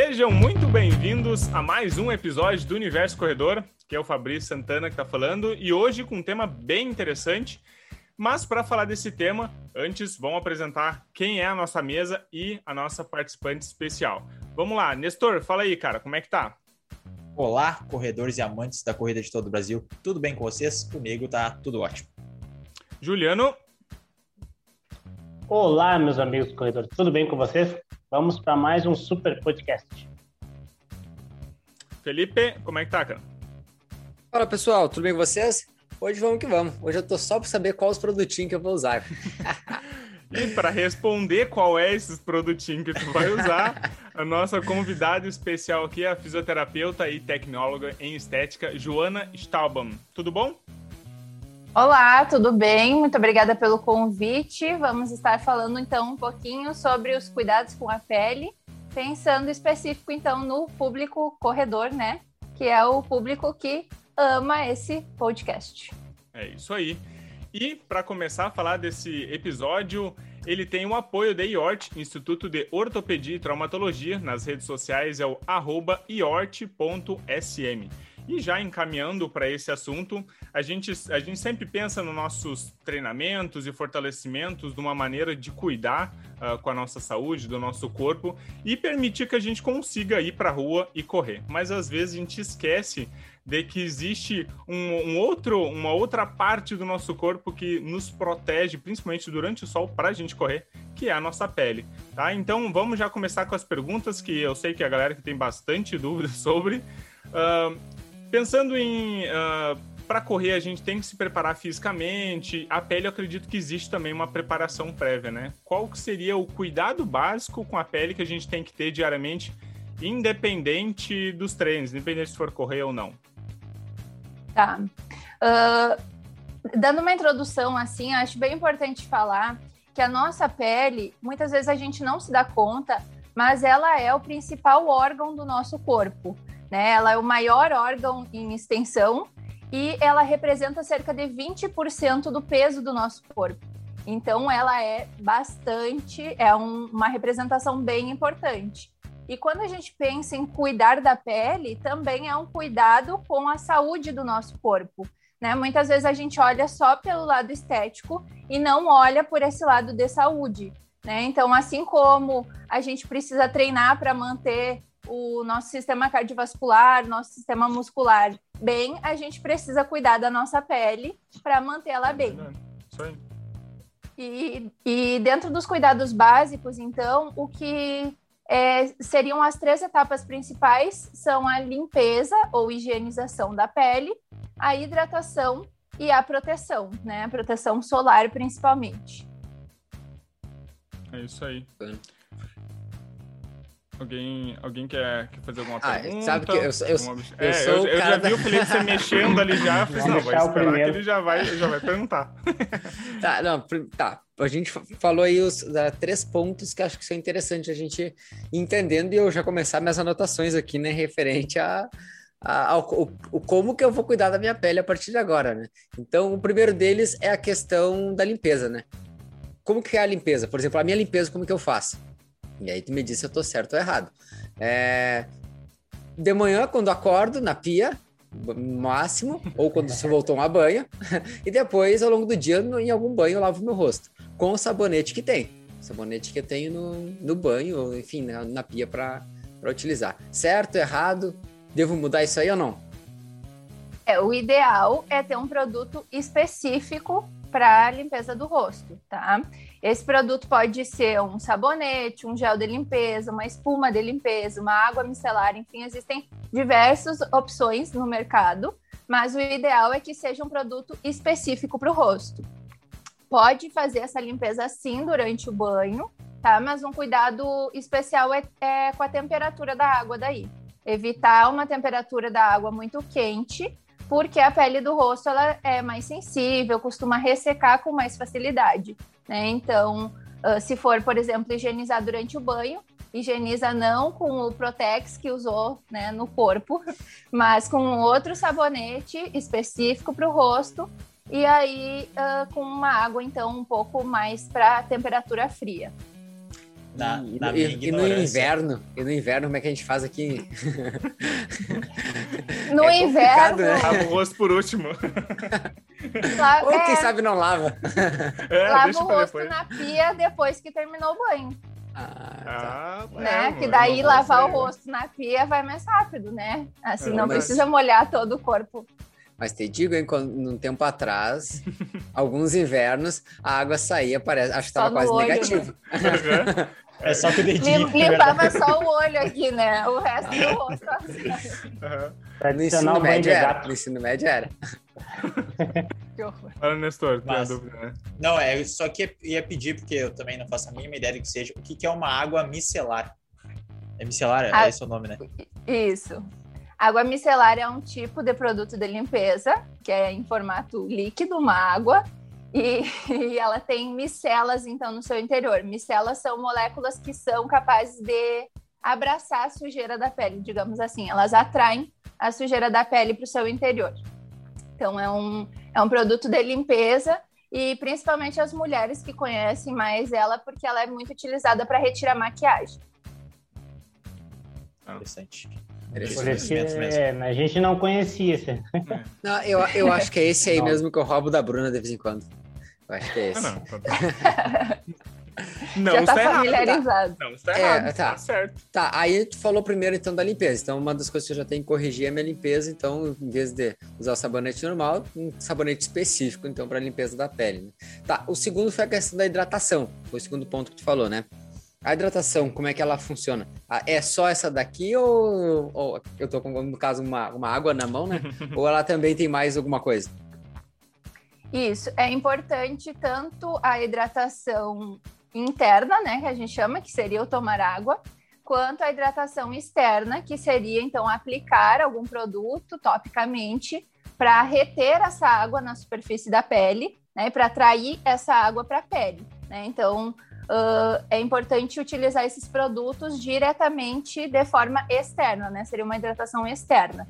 Sejam muito bem-vindos a mais um episódio do Universo Corredor, que é o Fabrício Santana que está falando, e hoje com um tema bem interessante. Mas para falar desse tema, antes vamos apresentar quem é a nossa mesa e a nossa participante especial. Vamos lá, Nestor, fala aí, cara, como é que tá? Olá, corredores e amantes da corrida de todo o Brasil. Tudo bem com vocês? Comigo tá tudo ótimo. Juliano. Olá, meus amigos corredores. Tudo bem com vocês? Vamos para mais um super podcast. Felipe, como é que tá, cara? Fala, pessoal. Tudo bem com vocês? Hoje vamos que vamos. Hoje eu tô só para saber quais produtinhos que eu vou usar. e para responder qual é esses produtinhos que tu vai usar, a nossa convidada especial aqui é a fisioterapeuta e tecnóloga em estética, Joana Staubam. Tudo bom? Olá, tudo bem? Muito obrigada pelo convite. Vamos estar falando então um pouquinho sobre os cuidados com a pele, pensando específico então no público corredor, né? Que é o público que ama esse podcast. É isso aí. E para começar a falar desse episódio, ele tem o apoio da IORT, Instituto de Ortopedia e Traumatologia, nas redes sociais é o iort.sm. E já encaminhando para esse assunto, a gente, a gente sempre pensa nos nossos treinamentos e fortalecimentos de uma maneira de cuidar uh, com a nossa saúde, do nosso corpo e permitir que a gente consiga ir para a rua e correr. Mas às vezes a gente esquece de que existe um, um, outro, uma outra parte do nosso corpo que nos protege, principalmente durante o sol, para a gente correr, que é a nossa pele, tá? Então vamos já começar com as perguntas que eu sei que a galera que tem bastante dúvidas sobre. Uh, pensando em uh, para correr a gente tem que se preparar fisicamente. A pele eu acredito que existe também uma preparação prévia, né? Qual seria o cuidado básico com a pele que a gente tem que ter diariamente, independente dos treinos, independente se for correr ou não? Tá. Uh, dando uma introdução assim, acho bem importante falar que a nossa pele, muitas vezes a gente não se dá conta, mas ela é o principal órgão do nosso corpo. Né? Ela é o maior órgão em extensão e ela representa cerca de 20% do peso do nosso corpo. Então, ela é bastante, é um, uma representação bem importante. E quando a gente pensa em cuidar da pele, também é um cuidado com a saúde do nosso corpo. Né? Muitas vezes a gente olha só pelo lado estético e não olha por esse lado de saúde. Né? Então, assim como a gente precisa treinar para manter o nosso sistema cardiovascular, nosso sistema muscular bem, a gente precisa cuidar da nossa pele para mantê-la bem. Isso aí. E, e dentro dos cuidados básicos, então, o que é, seriam as três etapas principais são a limpeza ou higienização da pele, a hidratação e a proteção, né? A proteção solar principalmente. É isso aí. Alguém, alguém quer, quer fazer alguma ah, pergunta? Sabe que eu, eu, eu, é, sou eu, eu já vi o Felipe se mexendo ali já, fiz, não, vai esperar que ele já vai, já vai perguntar. tá, não, tá. A gente falou aí os uh, três pontos que acho que são interessantes a gente entendendo e eu já começar minhas anotações aqui, né, referente a, a, ao, o, o como que eu vou cuidar da minha pele a partir de agora, né? Então, o primeiro deles é a questão da limpeza, né? Como que é a limpeza? Por exemplo, a minha limpeza, como que eu faço? E aí tu me diz se eu tô certo ou errado. É... De manhã, quando acordo, na pia, máximo, ou quando você voltou tomar banho, e depois, ao longo do dia, em algum banho, lavo meu rosto, com o sabonete que tem. Sabonete que eu tenho no, no banho, enfim, na, na pia para utilizar. Certo, errado? Devo mudar isso aí ou não? É, o ideal é ter um produto específico para limpeza do rosto, tá? Esse produto pode ser um sabonete, um gel de limpeza, uma espuma de limpeza, uma água micelar, enfim, existem diversas opções no mercado, mas o ideal é que seja um produto específico para o rosto. Pode fazer essa limpeza sim durante o banho, tá? Mas um cuidado especial é, é com a temperatura da água daí. Evitar uma temperatura da água muito quente, porque a pele do rosto ela é mais sensível, costuma ressecar com mais facilidade. Né? Então, uh, se for, por exemplo, higienizar durante o banho, higieniza não com o Protex que usou né, no corpo, mas com outro sabonete específico para o rosto e aí uh, com uma água então um pouco mais para temperatura fria. Na, e, na e- minha e no inverno, e no inverno, como é que a gente faz aqui? No É inverno, né? O rosto por último. la- Ou é, quem sabe não lava. É, lava deixa o rosto depois. na pia depois que terminou o banho, Ah, tá. Ah, é, né? mano, que daí não lavar o consegue. rosto na pia vai mais rápido, né? Assim, É não verdade. precisa molhar todo o corpo. Mas te digo, hein, quando, num tempo atrás, alguns invernos, a água saía, parece, acho que estava quase olho, né? negativo. Aham. É só com o dedinho. Limpava só o olho aqui, né? O resto do rosto. assim. Tradicional ensino banho médio de era. gato. No ensino médio era. Que horror. Fala, Nestor, tem a Mas- dúvida, né? Não, é só que ia pedir, porque eu também não faço a mínima ideia do que seja, o que, que é uma água micelar? É micelar? Ah. É esse o nome, né? Isso. Água micelar é um tipo de produto de limpeza, que é em formato líquido, uma água, e, e ela tem micelas, então, no seu interior. Micelas são moléculas que são capazes de abraçar a sujeira da pele, digamos assim. Elas atraem a sujeira da pele para o seu interior. Então, é um, é um produto de limpeza e principalmente as mulheres que conhecem mais ela, porque ela é muito utilizada para retirar maquiagem. Interessante. Esse, é, a gente não conhecia esse. Não, eu, eu acho que é esse aí Não. mesmo que eu roubo da Bruna de vez em quando. Eu acho que é Ah, esse. não. tá- Não, Já está está errado. familiarizado. Não, está É, errado. tá. Tá certo. Tá, aí tu falou primeiro então da limpeza. Então, uma das coisas que eu já tenho que corrigir é a minha limpeza. Então, em vez de usar o sabonete normal, um sabonete específico, então, para limpeza da pele. né? Tá, o segundo foi a questão da hidratação. Foi o segundo ponto que tu falou, né? A hidratação, como é que ela funciona? Ah, É só essa daqui ou, ou eu tô com, no caso, uma, uma água na mão, né? ou ela também tem mais alguma coisa? Isso, é importante tanto a hidratação interna, né, que a gente chama, que seria o tomar água, quanto a hidratação externa, que seria então aplicar algum produto topicamente para reter essa água na superfície da pele, né, para atrair essa água para a pele, né? Então, ah, é importante utilizar esses produtos diretamente de forma externa, né? Seria uma hidratação externa.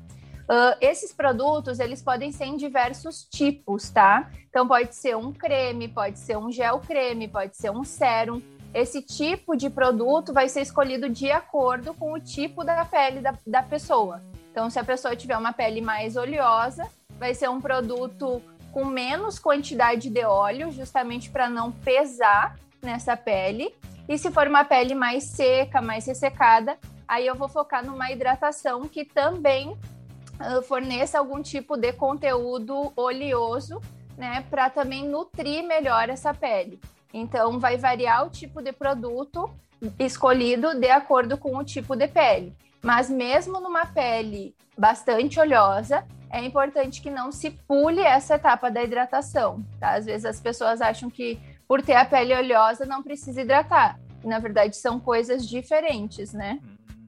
Ah, esses produtos, eles podem ser em diversos tipos, tá? Então, pode ser um creme, pode ser um gel creme, pode ser um sérum. Esse tipo de produto vai ser escolhido de acordo com o tipo da pele da, da pessoa. Então, se a pessoa tiver uma pele mais oleosa, vai ser um produto com menos quantidade de óleo, justamente para não pesar nessa pele. E se for uma pele mais seca, mais ressecada, aí eu vou focar numa hidratação que também uh, forneça algum tipo de conteúdo oleoso, né, para também nutrir melhor essa pele. Então, vai variar o tipo de produto escolhido de acordo com o tipo de pele. Mas mesmo numa pele bastante oleosa, é importante que não se pule essa etapa da hidratação. Tá? Às vezes as pessoas acham que por ter a pele oleosa não precisa hidratar. E, na verdade, são coisas diferentes, né? Hum,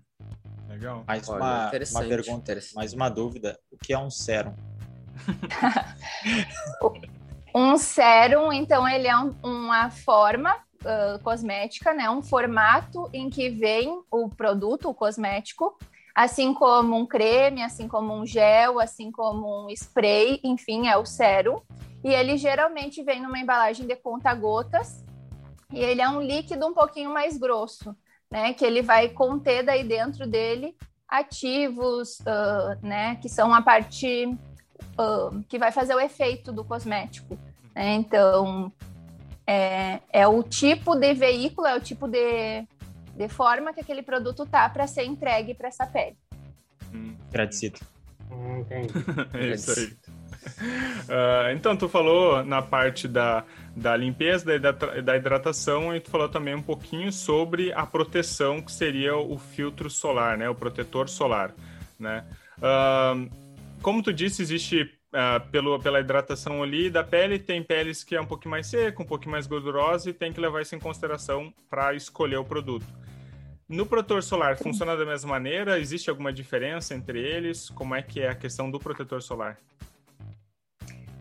Legal. Mais Olha, uma, uma pergunta, mais uma dúvida. O que é um sérum? Um sérum, então, ele é um- uma forma ah, cosmética, né? Um formato em que vem o produto, o cosmético, assim como um creme, assim como um gel, assim como um spray, enfim, é o sérum. E ele geralmente vem numa embalagem de conta-gotas e ele é um líquido um pouquinho mais grosso, né? Que ele vai conter daí dentro dele ativos, ah, né? Que são a parte ah, que vai fazer o efeito do cosmético. né? Então, é, é o tipo de veículo, é o tipo de, de forma que aquele produto tá para ser entregue para essa pele. Hum. Hum, entendi. É isso aí. Ah, então, tu falou na parte da, da limpeza, da, da hidratação, e tu falou também um pouquinho sobre a proteção, que seria o filtro solar, né? O protetor solar, né? Ah, como tu disse, existe ah, pelo, pela hidratação ali da pele, tem peles que é um pouquinho mais seca, um pouquinho mais gordurosa, e tem que levar isso em consideração para escolher o produto. No protetor solar, funciona da mesma maneira? Existe alguma diferença entre eles? Como é que é a questão do protetor solar?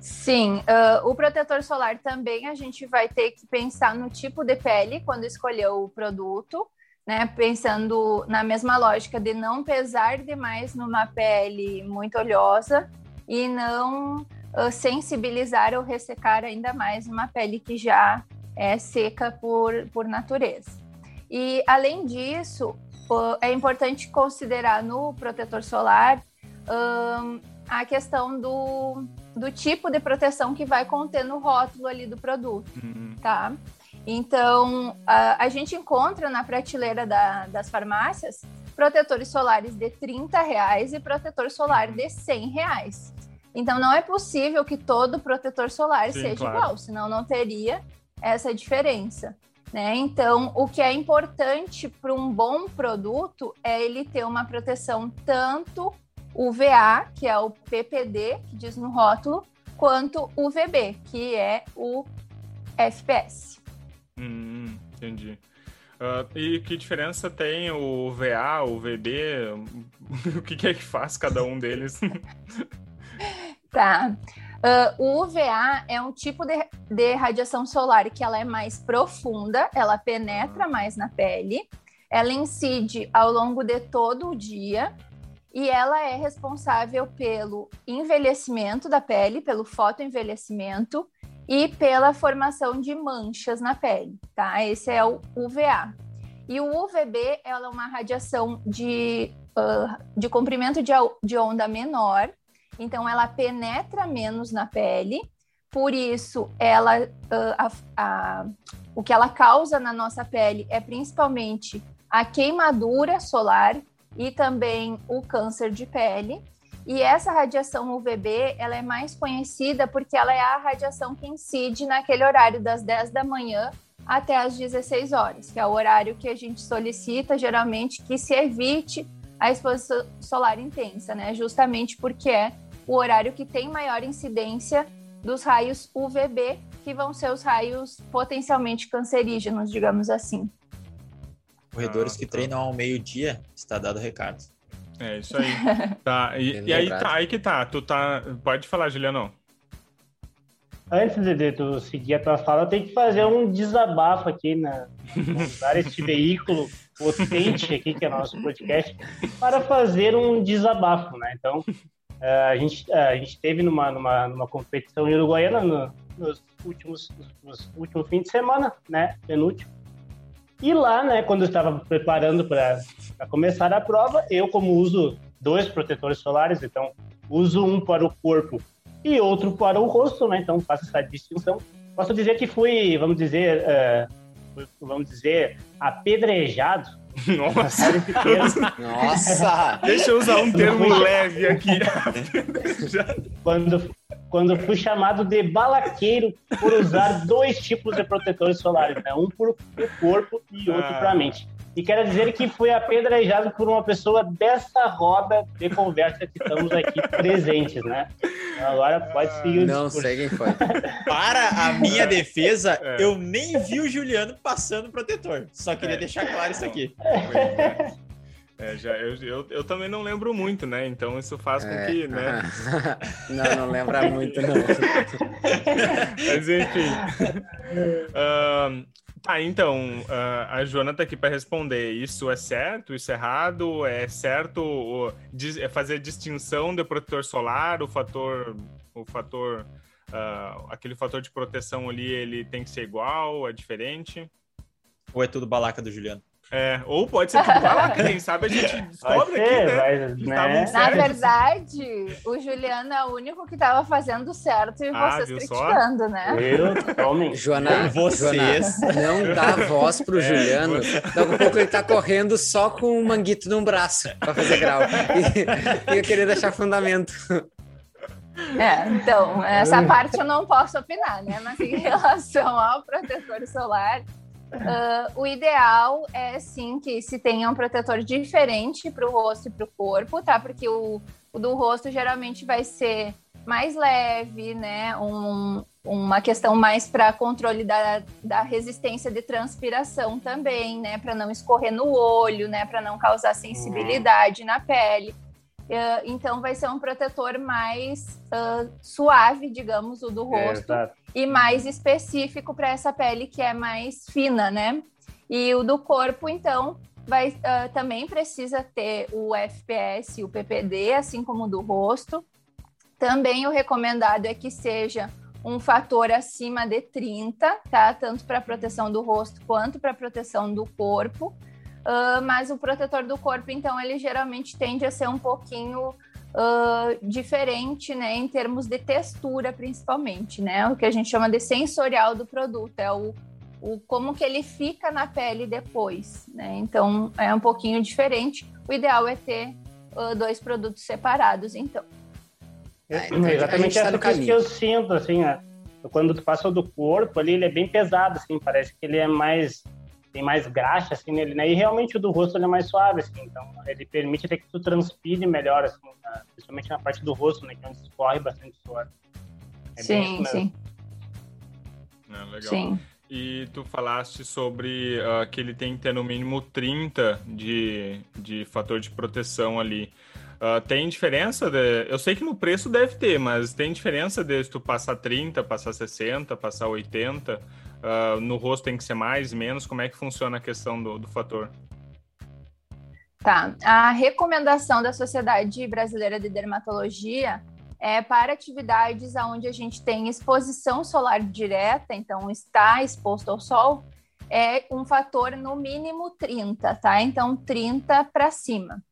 Sim, ah, o protetor solar também a gente vai ter que pensar no tipo de pele quando escolher o produto, né? Pensando na mesma lógica de não pesar demais numa pele muito oleosa e não ah, sensibilizar ou ressecar ainda mais uma pele que já é seca por, por natureza. E, além disso, é importante considerar no protetor solar um, a questão do, do tipo de proteção que vai conter no rótulo ali do produto, uhum. tá? Então, a, a, gente encontra na prateleira da, das farmácias protetores solares de 30 reais e protetor solar de 100 reais. Então, não é possível que todo protetor solar Sim, seja claro. igual, senão não teria essa diferença. Né? Então, o que é importante para um bom produto é ele ter uma proteção tanto UVA, que é o PPD, que diz no rótulo, quanto UVB, que é o FPS. Hum, entendi. Uh, e que diferença tem o VA, o VB? o que, que é que faz cada um deles? tá. Uh, o UVA é um tipo de, de radiação solar que ela é mais profunda, ela penetra mais na pele, ela incide ao longo de todo o dia e ela é responsável pelo envelhecimento da pele, pelo fotoenvelhecimento e pela formação de manchas na pele, tá? Esse é o UVA. E o UVB ela é uma radiação de, uh, de comprimento de, de onda menor, então ela penetra menos na pele, por isso ela, uh, a, a, o que ela causa na nossa pele é principalmente a queimadura solar e também o câncer de pele. E essa radiação UVB, ela é mais conhecida porque ela é a radiação que incide naquele horário das 10 da manhã até as 16 horas, que é o horário que a gente solicita geralmente que se evite a exposição solar intensa, né? Justamente porque é o horário que tem maior incidência dos raios UVB, que vão ser os raios potencialmente cancerígenos, digamos assim. Corredores ah, que tá. treinam ao meio-dia, está dado o recado. É isso aí. tá. E, e aí, tá, aí que tá. Tu tá. Pode falar, Juliano. Antes de, tu seguir a tua fala, eu tenho que fazer um desabafo aqui, né? Usar este veículo potente aqui, que é nosso podcast, para fazer um desabafo, né? Então, eh, a gente, eh, a gente teve numa, numa, numa competição em Uruguaiana no, nos últimos, nos últimos fins de semana, né? Penúltimo. E lá, né, quando eu estava preparando para começar a prova, eu, como uso dois protetores solares, então uso um para o corpo e outro para o rosto, né? Então faço essa distinção. Posso dizer que fui, vamos dizer, uh, vamos dizer, apedrejado. Nossa! Nossa! Deixa eu usar um termo leve aqui. quando, quando fui chamado de balaqueiro por usar dois tipos de protetores solares, né? Um para o corpo e outro ah. para a mente. E quero dizer que fui apedrejado por uma pessoa dessa roda de conversa que estamos aqui presentes, né? Agora pode seguir o Não sei quem foi. Para a minha defesa, é. eu nem vi o Juliano passando protetor. Só queria é. deixar claro isso aqui. É. É, já, eu, eu, eu, também não lembro muito, né? Então isso faz com é. que, né? não, não lembra muito, não. Mas enfim. Uh, tá, então, uh, a Joana tá aqui para responder. Isso é certo? Isso é errado? É certo o, é fazer distinção de protetor solar, o fator. O fator. Uh, aquele fator de proteção ali, ele tem que ser igual, é diferente? Ou é tudo balaca do Juliano? É, ou pode ser tudo lá, quem sabe a gente descobre ser, aqui, né? Mas, né? Na verdade, o Juliano é o único que estava fazendo certo e ah, vocês criticando, só? né? Eu, totalmente. Joana, vocês. Joana, não dá voz pro é, Juliano. Você... Daqui a pouco ele tá correndo só com um manguito num braço para fazer grau. E, e eu queria deixar fundamento. É, então, essa parte eu não posso opinar, né? Mas em relação ao protetor solar, Uh, o ideal é sim que se tenha um protetor diferente para o rosto e para o corpo, tá? Porque o, o, do rosto geralmente vai ser mais leve, né? Um, uma questão mais para controle da, da resistência de transpiração também, né? Para não escorrer no olho, né? Para não causar sensibilidade na pele. Uh, então vai ser um protetor mais uh, suave, digamos, o do rosto, é, e mais específico para essa pele que é mais fina, né? E o do corpo, então, vai uh, também precisa ter o FPS, o PPD, assim como o do rosto. Também o recomendado é que seja um fator acima de 30, tá? Tanto para proteção do rosto quanto para proteção do corpo. Uh, mas o protetor do corpo, então, ele geralmente tende a ser um pouquinho uh, diferente, né? Em termos de textura, principalmente, né? O que a gente chama de sensorial do produto, é o, o como que ele fica na pele depois, né? Então, é um pouquinho diferente. O ideal é ter uh, dois produtos separados, então. É, então exatamente essa tá coisa que eu sinto, assim, ó, quando tu passa do corpo ali, ele é bem pesado, assim, parece que ele é mais, tem mais graxa, assim, nele, né? E realmente o do rosto ele é mais suave, assim, então ele permite até que tu transpire melhor, assim, na, principalmente na parte do rosto, né, que é onde escorre bastante suor. É sim, sim. É, legal. Sim. E tu falaste sobre uh, que ele tem que ter no mínimo 30 de, de fator de proteção ali. Uh, tem diferença? De... Eu sei que no preço deve ter, mas tem diferença de tu passar 30, passar 60, passar 80? Uh, no rosto tem que ser mais, menos? Como é que funciona a questão do, do fator? Tá. A recomendação da Sociedade Brasileira de Dermatologia é para atividades onde a gente tem exposição solar direta, então está exposto ao sol, é um fator no mínimo 30, tá? Então 30 para cima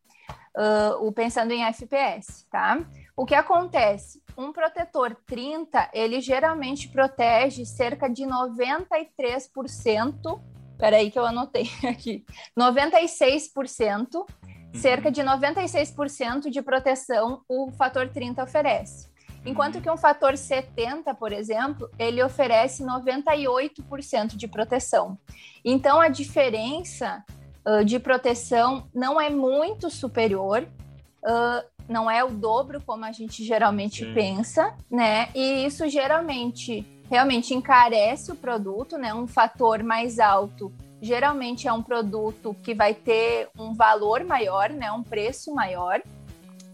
uh, o pensando em FPS, tá? O que acontece? Um protetor 30, ele geralmente protege cerca de 93%. Peraí que eu anotei aqui. 96%, uhum. cerca de 96% de proteção o fator 30 oferece. Enquanto uhum. que um fator 70, por exemplo, ele oferece 98% de proteção. Então, a diferença de proteção não é muito superior, uh, não é o dobro como a gente geralmente Sim. pensa, né? E isso geralmente realmente encarece o produto, né? Um fator mais alto geralmente é um produto que vai ter um valor maior, né? Um preço maior.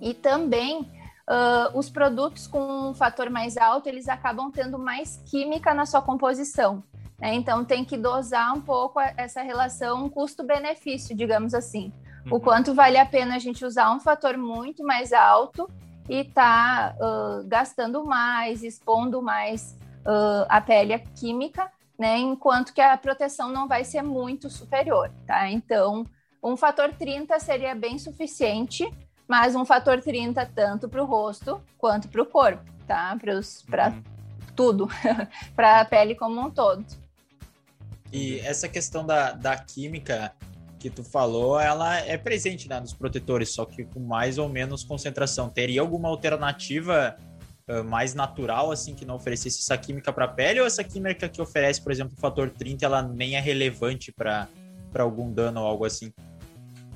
E também uh, os produtos com um fator mais alto, eles acabam tendo mais química na sua composição. Né? Então, tem que dosar um pouco essa relação custo-benefício, digamos assim. Uhum. O quanto vale a pena a gente usar um fator muito mais alto e tá uh, gastando mais, expondo mais uh, a pele à química, né? Enquanto que a proteção não vai ser muito superior, tá? Então, um fator 30 seria bem suficiente, mas um fator 30 tanto para o rosto quanto para o corpo, tá? Para uhum. tudo, para a pele como um todo. E essa questão da, da química que tu falou, ela é presente né, nos protetores, só que com mais ou menos concentração. Teria alguma alternativa uh, mais natural, assim, que não oferecesse essa química para a pele? Ou essa química que oferece, por exemplo, o fator 30, ela nem é relevante para algum dano ou algo assim?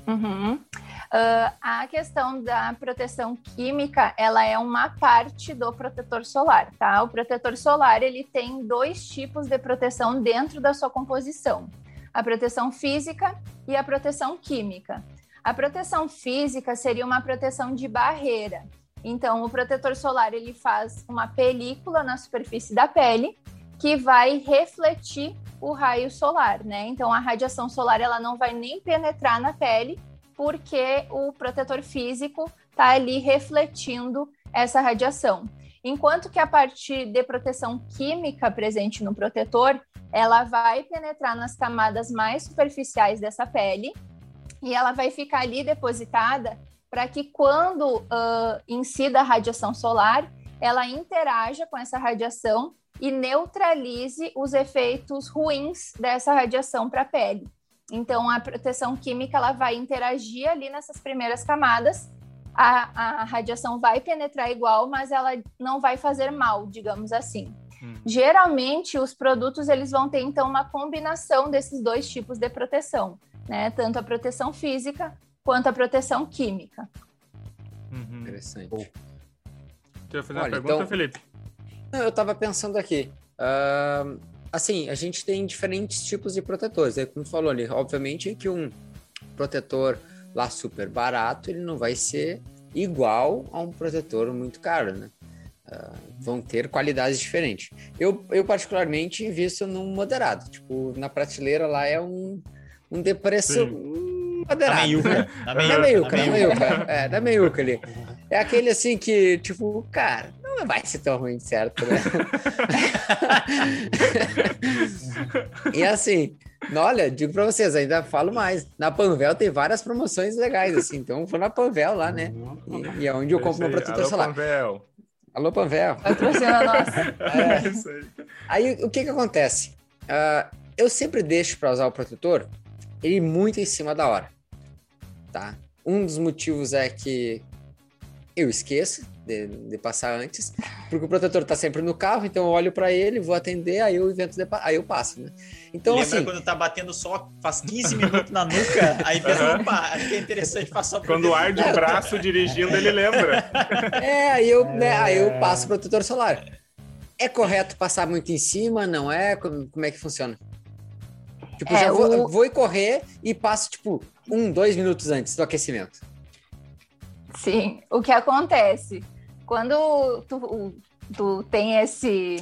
Uhum. Uh, a questão da proteção química, ela é uma parte do protetor solar, tá? O protetor solar, ele tem dois tipos de proteção dentro da sua composição. A proteção física e a proteção química. A proteção física seria uma proteção de barreira. Então, o protetor solar, ele faz uma película na superfície da pele que vai refletir o raio solar, né? Então a radiação solar ela não vai nem penetrar na pele, porque o protetor físico está ali refletindo essa radiação. Enquanto que a parte de proteção química presente no protetor, ela vai penetrar nas camadas mais superficiais dessa pele e ela vai ficar ali depositada para que quando uh, incida a radiação solar, ela interaja com essa radiação e neutralize os efeitos ruins dessa radiação para a pele. Então, a proteção química ela vai interagir ali nessas primeiras camadas. A, a radiação vai penetrar igual, mas ela não vai fazer mal, digamos assim. Hum. Geralmente, os produtos eles vão ter então uma combinação desses dois tipos de proteção, né? Tanto a proteção física quanto a proteção química. Uhum. Interessante. Você vai fazer Olha, uma pergunta, então... Felipe? eu estava pensando aqui. Uh, assim, a gente tem diferentes tipos de protetores. É como falou ali, obviamente que um protetor lá super barato, ele não vai ser igual a um protetor muito caro, né? Uh, vão ter qualidades diferentes. Eu, eu particularmente invisto num moderado. Tipo, na prateleira lá é um, um de preço moderado. Da meiuca. Da meiuca, da meiuca. É, da meiuca ali. É aquele assim que, tipo, cara, não vai ser tão ruim, certo, né? e assim, olha, digo pra vocês, ainda falo mais. Na Panvel tem várias promoções legais, assim. Então, vou na Panvel lá, né? E, e é onde eu compro meu protetor solar. Panvel. Alô, Panvel. Patrocina nossa. É isso aí. Aí, o que que acontece? Ah, eu sempre deixo para usar o protetor ele muito em cima da hora, tá? Um dos motivos é que eu esqueço de, de passar antes, porque o protetor tá sempre no carro, então eu olho para ele, vou atender, aí eu invento de, aí eu passo, né? Então, Lembra assim, quando tá batendo só faz 15 minutos na nuca, aí pensa, Aham. opa, acho que é interessante passar o Quando arde o braço dirigindo, ele lembra. É, aí eu, né, aí eu passo protetor solar. É correto passar muito em cima? Não é? Como, como é que funciona? Tipo, É, já vou, o- vou correr e passo, tipo, um, dois minutos antes do aquecimento. Sim, o que acontece? Quando tu, tu tem esse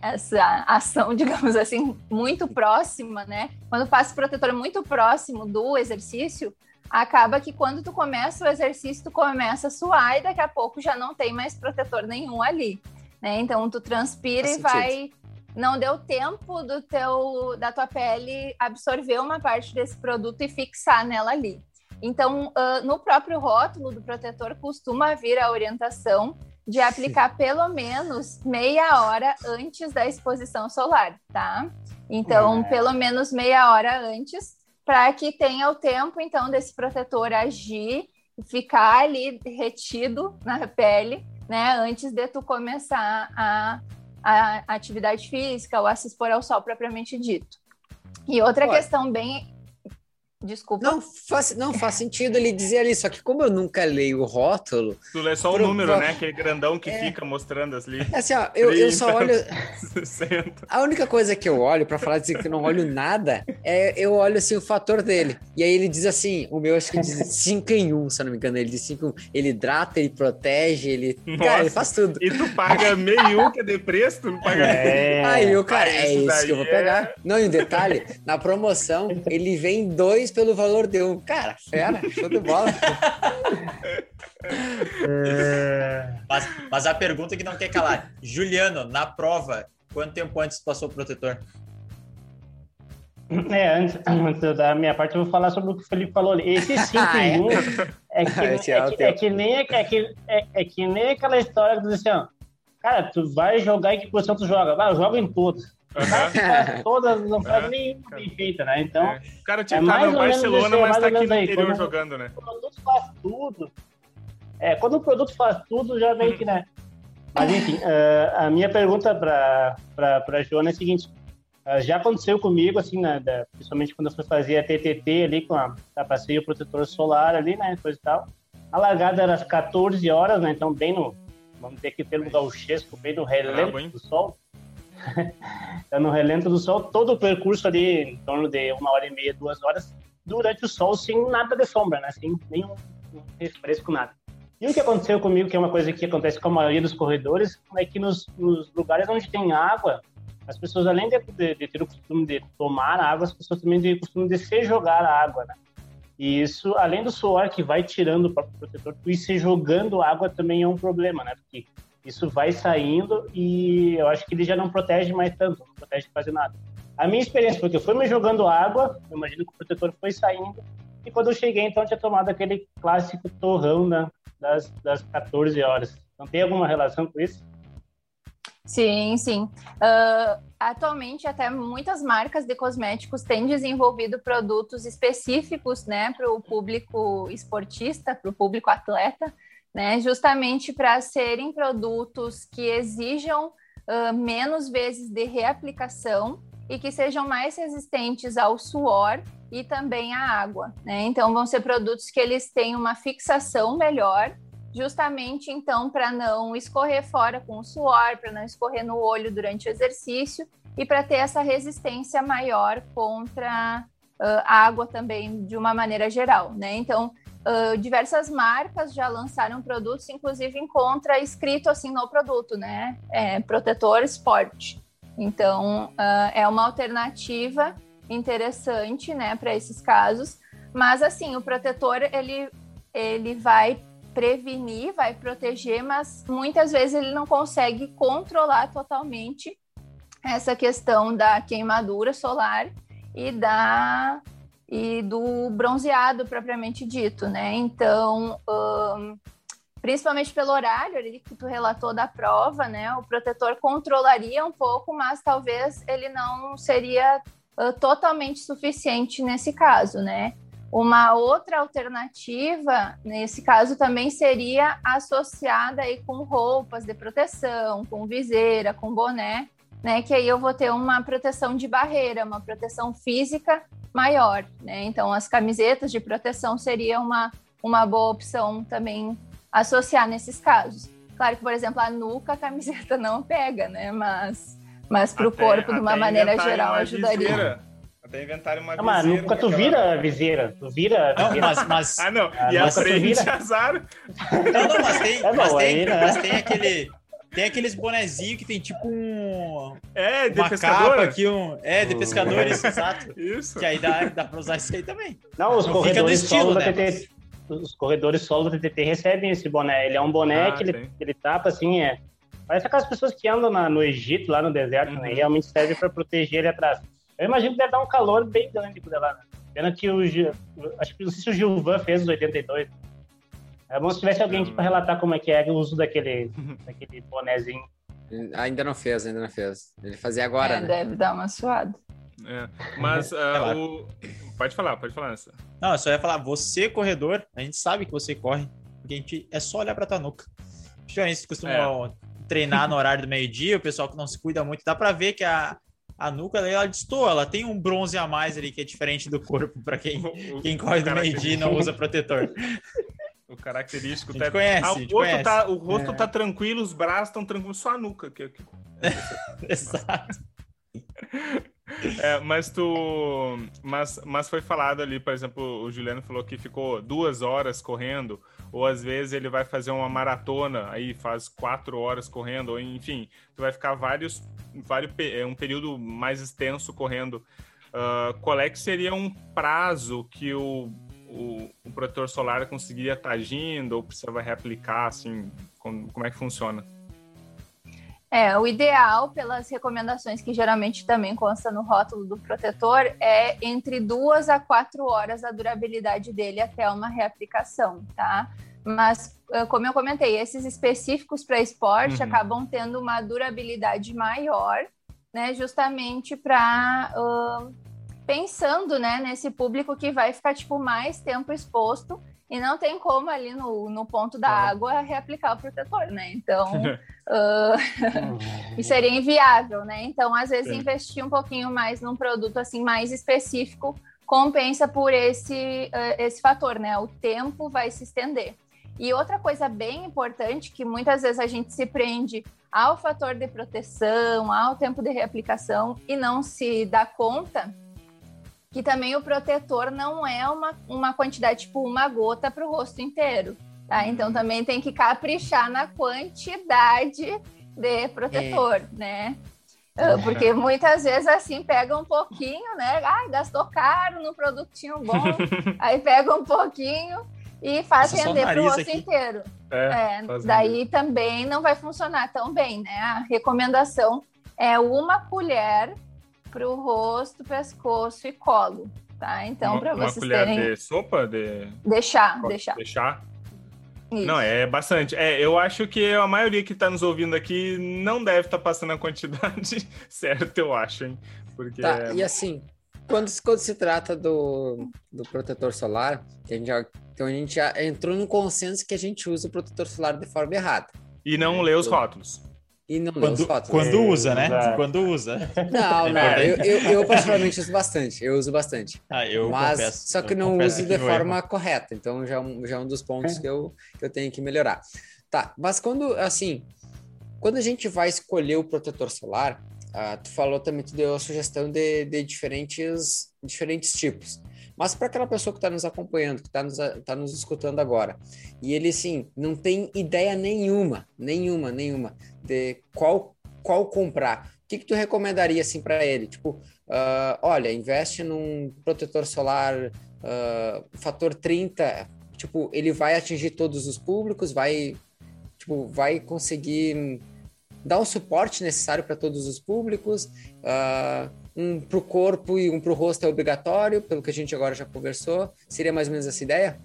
essa ação, digamos assim, muito próxima, né? Quando passa o protetor muito próximo do exercício, acaba que quando tu começa o exercício, tu começa a suar e daqui a pouco já não tem mais protetor nenhum ali, né? Então tu transpira Faz e vai não deu tempo do teu da tua pele absorver uma parte desse produto e fixar nela ali. Então, ah, no próprio rótulo do protetor costuma vir a orientação de aplicar pelo menos meia hora antes da exposição solar, tá? Então, É. pelo menos meia hora antes, para que tenha o tempo, então, desse protetor agir, ficar ali retido na pele, né? Antes de tu começar a, a atividade física ou a se expor ao sol propriamente dito. E outra Olha. questão bem. Desculpa. Não faz, não faz sentido ele dizer ali, só que como eu nunca leio o rótulo, Tu lê só o Pro- número, pro- né? Aquele grandão que É. fica mostrando as é assim, ó, eu, eu só 30. olho. 60. A única coisa que eu olho, pra falar dizer que eu não olho nada, é eu olho assim o fator dele. E aí ele diz assim: o meu acho que diz 5 em 1, um, se eu não me engano. Ele diz 5 em 1. Ele hidrata, ele protege, ele. Nossa. Cara, ele faz tudo. E tu paga meio que é de preço, tu não paga. É, Aí o cara, é isso que eu vou daí é- pegar. Não, e um detalhe, na promoção, ele vem dois pelo valor de um. Cara, fera, show de bola. é, Mas, mas a pergunta que não quer calar. Juliano, na prova, quanto tempo antes passou o protetor? é, antes, antes da minha parte, eu vou falar sobre o que o Felipe falou ali. Esse 5 Ah, é? em 1 é que, é, tirar o que, é que nem, é, que, é, é que nem aquela história que diz assim, ó, cara, tu vai jogar em que posição tu joga? Vai, eu jogo em todas. Todas, não faz É. nenhuma bem feita, né? Então, É. O cara É tinha mais tá no Barcelona, é mas mais tá aqui no interior quando- jogando, né? o produto faz tudo. É, quando o produto faz tudo, já vem que, né? Mas enfim, eh, a minha pergunta para a Joana é a seguinte: eh, já aconteceu comigo, assim, né, da- principalmente quando eu fui fazer a TTT ali com a, a passei o protetor solar ali, né, coisa e tal. A largada era às 14 horas, né, então bem no, vamos dizer aqui pelo gauchesco, bem no relento do sol. no relento do sol, todo o percurso ali em torno de uma hora e meia, duas horas, durante o sol, sem nada de sombra, né, sem nenhum refresco, nada. E o que aconteceu comigo, que é uma coisa que acontece com a maioria dos corredores, é que nos, nos lugares onde tem água, as pessoas, além de, de- de ter o costume de tomar água, as pessoas também têm o costume de se jogar a água, né? E isso, além do suor que vai tirando o próprio protetor, tu ir se jogando água também é um problema, né? Porque isso vai saindo e eu acho que ele já não protege mais tanto, não protege quase nada. A minha experiência foi que eu fui me jogando água, eu imagino que o protetor foi saindo, e quando eu cheguei, então, eu tinha tomado aquele clássico torrão da, das, das 14 horas. Não tem alguma relação com isso? Sim, sim. Ah, atualmente, até muitas marcas de cosméticos têm desenvolvido produtos específicos, né, para o público esportista, para o público atleta, né, justamente para serem produtos que exijam ah, menos vezes de reaplicação e que sejam mais resistentes ao suor e também à água, né? Então, vão ser produtos que eles têm uma fixação melhor justamente então para não escorrer fora com o suor, para não escorrer no olho durante o exercício e para ter essa resistência maior contra uh, água também de uma maneira geral, né? Então uh, diversas marcas já lançaram produtos, inclusive encontra escrito assim no produto, né? É, protetor esporte. Então uh, é uma alternativa interessante, né, para esses casos. Mas assim, o protetor ele ele vai prevenir, vai proteger, mas muitas vezes ele não consegue controlar totalmente essa questão da queimadura solar e da e do bronzeado propriamente dito, né? Então, um, principalmente pelo horário ali que tu relatou da prova, né? O protetor controlaria um pouco, mas talvez ele não seria uh, totalmente suficiente nesse caso, né? Uma outra alternativa, nesse caso, também seria associada aí com roupas de proteção, com viseira, com boné, né? Que aí eu vou ter uma proteção de barreira, uma proteção física maior, né? Então, as camisetas de proteção seria uma, uma boa opção também associar nesses casos. Claro que, por exemplo, a nuca a camiseta não pega, né? Mas, mas para o corpo, de uma maneira geral, ajudaria. Viseira. Até inventarem uma não, viseira. Mas nunca tu vira a viseira. Tu vira viseira. Não, mas, mas... Ah, não. Ah, e a frente, azar. Não, não, mas tem, é, mas, tem, aí, né? mas tem aquele... Tem aqueles bonezinhos que tem tipo um. É, de uma pescador. Capa aqui, um. É, de pescadores, exato. Isso. Que aí dá, dá pra usar isso aí também. Não, os Não corredores estilo, né? TT, os corredores solo do TT recebem esse boné. Ele é um boné ah, que ele, ele tapa assim, é. Parece aquelas pessoas que andam na, no Egito, lá no deserto, né? uhum. né? Realmente serve para proteger ele atrás. Eu imagino que deve dar um calor bem grande por lá, né? Pena que o. Acho que não sei se o Gilvan fez os 82. É bom se tivesse alguém aqui para relatar como é que é o uso daquele, daquele bonezinho. Ainda não fez, ainda não fez. Ele fazia agora, é, né? Deve dar uma suada. É, mas uh, o... pode falar, pode falar essa. Não, eu só ia falar, você corredor, a gente sabe que você corre, porque a gente é só olhar para tua nuca. Os gente costuma é. treinar no horário do meio-dia, o pessoal que não se cuida muito, dá para ver que a, a nuca ela destoa, ela tem um bronze a mais ali que é diferente do corpo para quem, quem corre do meio-dia e não usa protetor. O característico. Tá... Conhece, ah, o, rosto tá, o rosto é. tá tranquilo, os braços estão tranquilos, só a nuca. Que, que... Exato. É, mas tu. Mas, mas foi falado ali, por exemplo, o Juliano falou que ficou duas horas correndo, ou às vezes ele vai fazer uma maratona, aí faz quatro horas correndo, ou enfim, tu vai ficar vários, vários é, um período mais extenso correndo. Uh, qual é que seria um prazo que o o, o protetor solar conseguiria estar agindo ou precisava reaplicar, assim, como, como é que funciona? É, o ideal, pelas recomendações que geralmente também consta no rótulo do protetor, é entre duas a quatro horas a durabilidade dele até uma reaplicação, tá? Mas, ah, como eu comentei, esses específicos para esporte uhum. acabam tendo uma durabilidade maior, né? Justamente para uh, pensando, né, nesse público que vai ficar, tipo, mais tempo exposto e não tem como ali no, no ponto da água reaplicar o protetor, né? Então, uh, isso seria inviável, né? Então, às vezes, Sim. investir um pouquinho mais num produto, assim, mais específico compensa por esse, uh, esse fator, né? O tempo vai se estender. E outra coisa bem importante, que muitas vezes a gente se prende ao fator de proteção, ao tempo de reaplicação e não se dá conta que também o protetor não é uma, uma quantidade, tipo uma gota para o rosto inteiro, tá? Então também tem que caprichar na quantidade de protetor, é. né? Ah, porque muitas vezes assim pega um pouquinho, né? Ai, gastou caro no produtinho bom, aí pega um pouquinho e faz Nossa, render para o rosto aqui. inteiro. É, é daí também não vai funcionar tão bem, né? A recomendação é uma colher para o rosto, pescoço e colo, tá? Então, para vocês uma colher terem... de sopa? De... Deixar, deixar. Deixar? Isso. Não, é bastante. É, eu acho que a maioria que está nos ouvindo aqui não deve estar tá passando a quantidade certa, eu acho, hein? Porque tá, é... e assim, quando, quando se trata do, do protetor solar, que a gente já, então a gente já entrou num consenso que a gente usa o protetor solar de forma errada. E não é, lê os rótulos. E não quando, lê os. Quando usa, né? Exato. Quando usa. Não, não. eu, eu, eu, particularmente uso bastante. Eu uso bastante. Ah, eu Mas confesso, só que não uso de forma erro. correta. Então já, é já é um dos pontos que eu, que eu tenho que melhorar. Tá, mas quando, assim, quando a gente vai escolher o protetor solar, ah, tu falou também, tu deu a sugestão de, de diferentes, diferentes tipos. Mas para aquela pessoa que está nos acompanhando, que está nos, tá nos escutando agora, e ele, sim, não tem ideia nenhuma, nenhuma, nenhuma, de qual, qual comprar, o que, que tu recomendaria, assim, para ele? Tipo, uh, olha, investe num protetor solar uh, fator 30, tipo, ele vai atingir todos os públicos, vai, tipo, vai conseguir dar o suporte necessário para todos os públicos. Uh, um para o corpo e um para o rosto é obrigatório, pelo que a gente agora já conversou. Seria mais ou menos essa ideia?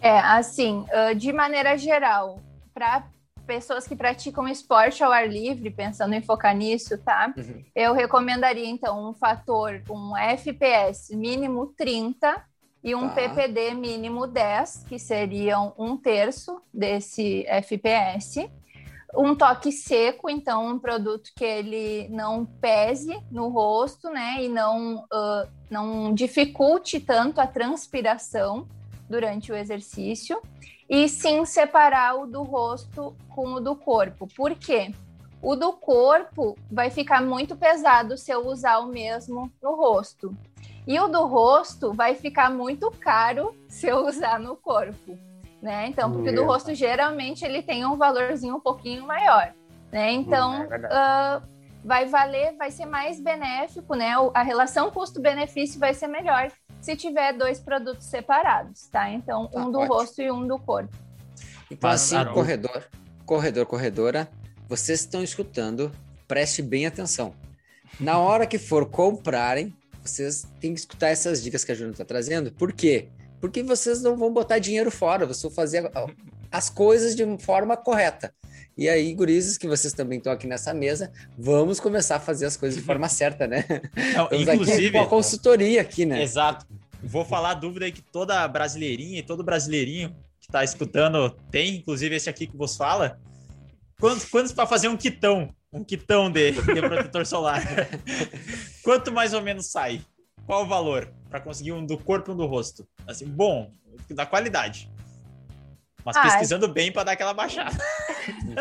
É, assim, de maneira geral, para pessoas que praticam esporte ao ar livre, pensando em focar nisso, tá? Uhum. Eu recomendaria, então, um fator, um FPS mínimo 30 e um tá. PPD mínimo 10, que seriam um terço desse FPS. Um toque seco, então, um produto que ele não pese no rosto, né? E não, uh, não dificulte tanto a transpiração durante o exercício e sim separar o do rosto com o do corpo. Por quê? O do corpo vai ficar muito pesado se eu usar o mesmo no rosto. E o do rosto vai ficar muito caro se eu usar no corpo, né? Então, porque o do rosto geralmente ele tem um valorzinho um pouquinho maior, né? Então, é uh, vai valer, vai ser mais benéfico, né? A relação custo-benefício vai ser melhor se tiver dois produtos separados, tá? Então, tá, um do ótimo. rosto e um do corpo. Então, assim, corredor, corredor, corredora, vocês estão escutando, preste bem atenção. Na hora que for comprarem, vocês têm que escutar essas dicas que a Júlia está trazendo. Por quê? Porque vocês não vão botar dinheiro fora, vocês vão fazer as coisas de forma correta. E aí, gurizes, que vocês também estão aqui nessa mesa, vamos começar a fazer as coisas de forma certa, né? Não, inclusive, com a consultoria aqui, né? Exato. Vou falar a dúvida aí que toda brasileirinha e todo brasileirinho que está escutando tem, inclusive esse aqui que vos fala. Quantos, quantos para fazer um quitão? Um quitão de, de protetor solar. Quanto mais ou menos sai? Qual o valor para conseguir um do corpo e um do rosto? Assim, bom, da qualidade. Mas ah, pesquisando bem para dar aquela baixada.